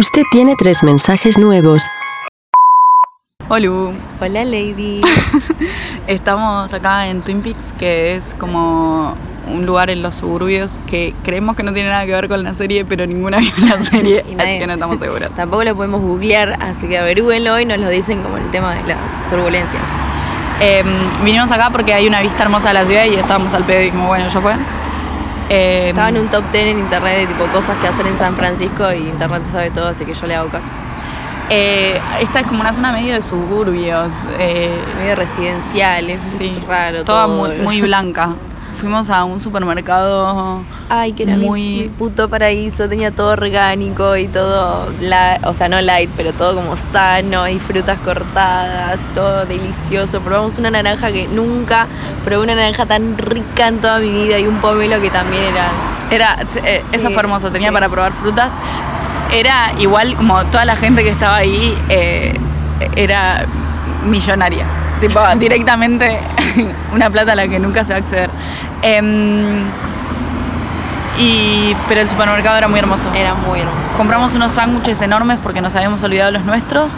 Usted tiene tres mensajes nuevos. Hola, Hola, Lady. estamos acá en Twin Peaks, que es como un lugar en los suburbios que creemos que no tiene nada que ver con la serie, pero ninguna vio la serie, así que no estamos seguros. Tampoco lo podemos googlear, así que averigüenlo y nos lo dicen como el tema de las turbulencias. Eh, vinimos acá porque hay una vista hermosa de la ciudad y estábamos al pedo y dijimos, bueno, ya fue. Eh, Estaba en un top 10 en internet de tipo cosas que hacer en San Francisco y internet sabe todo, así que yo le hago caso. eh, esta es como una zona medio de suburbios. eh, Medio residencial, es, sí, raro toda todo. muy, muy blanca. Fuimos a un supermercado Ay, que era mi- muy- mi, puto paraíso, tenía todo orgánico y todo, la, o sea, no light, pero todo como sano y frutas cortadas, todo delicioso. Probamos una naranja que nunca probé una naranja tan rica en toda mi vida y un pomelo que también era Era, eh, eso Sí, fue hermoso, tenía sí. para probar frutas. Era igual como toda la gente que estaba ahí eh, era millonaria. Tipo, directamente una plata a la que nunca se va a acceder. Em, y, pero el supermercado era muy hermoso. Era muy hermoso. Compramos unos sándwiches enormes porque nos habíamos olvidado los nuestros.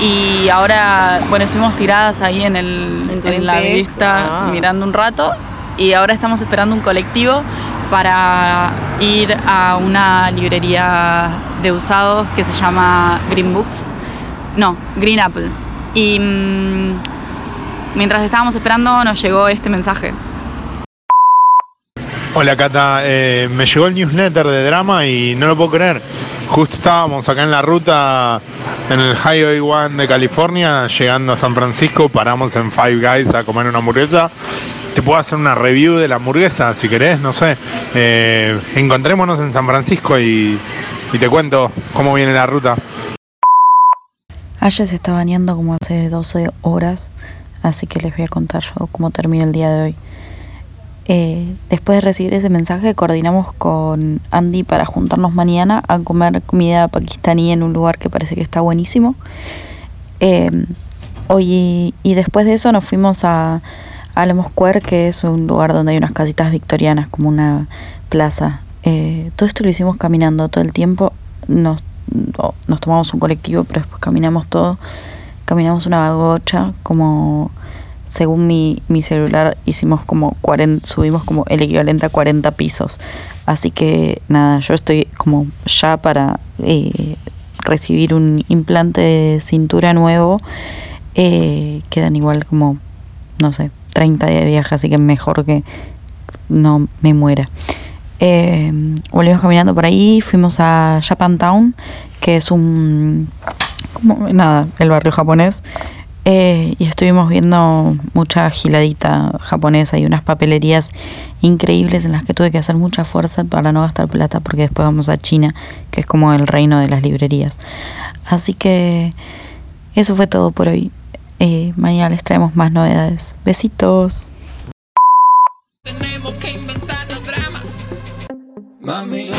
Y ahora, bueno, estuvimos tiradas ahí en, el, En la vista ah. mirando un rato. Y ahora estamos esperando un colectivo para ir a una librería de usados que se llama Green Books. No, Green Apple. Y mm, mientras estábamos esperando nos llegó este mensaje. Hola Cata, Eh, me llegó el newsletter de drama y no lo puedo creer. Justo estábamos acá en la ruta en el Highway 1 de California, llegando a San Francisco, paramos en Five Guys a comer una hamburguesa. Te puedo hacer una review de la hamburguesa si querés, no sé. Eh, encontrémonos en San Francisco y, y te cuento cómo viene la ruta. Aya se está bañando como hace 12 horas, así que les voy a contar yo cómo termina el día de hoy. Eh, después de recibir ese mensaje, coordinamos con Andy para juntarnos mañana a comer comida pakistaní en un lugar que parece que está buenísimo. Eh, hoy, y después de eso nos fuimos a Alamo Square, que es un lugar donde hay unas casitas victorianas, como una plaza. Eh, todo esto lo hicimos caminando todo el tiempo. Nos, no, nos tomamos un colectivo, pero después caminamos todo. Caminamos una gocha, como según mi, mi celular, hicimos como 40, subimos como el equivalente a 40 pisos. Así que nada, yo estoy como ya para eh, recibir un implante de cintura nuevo. Eh, quedan igual como, no sé, 30 días de viaje, así que mejor que no me muera. Eh, volvimos caminando por ahí, fuimos a Japantown, que es un, como, nada, el barrio japonés. Eh, y estuvimos viendo mucha giladita japonesa y unas papelerías increíbles en las que tuve que hacer mucha fuerza para no gastar plata porque después vamos a China, que es como el reino de las librerías. Así que eso fue todo por hoy. Eh, mañana les traemos más novedades. Besitos. Tenemos que inventarnos drama. Mami,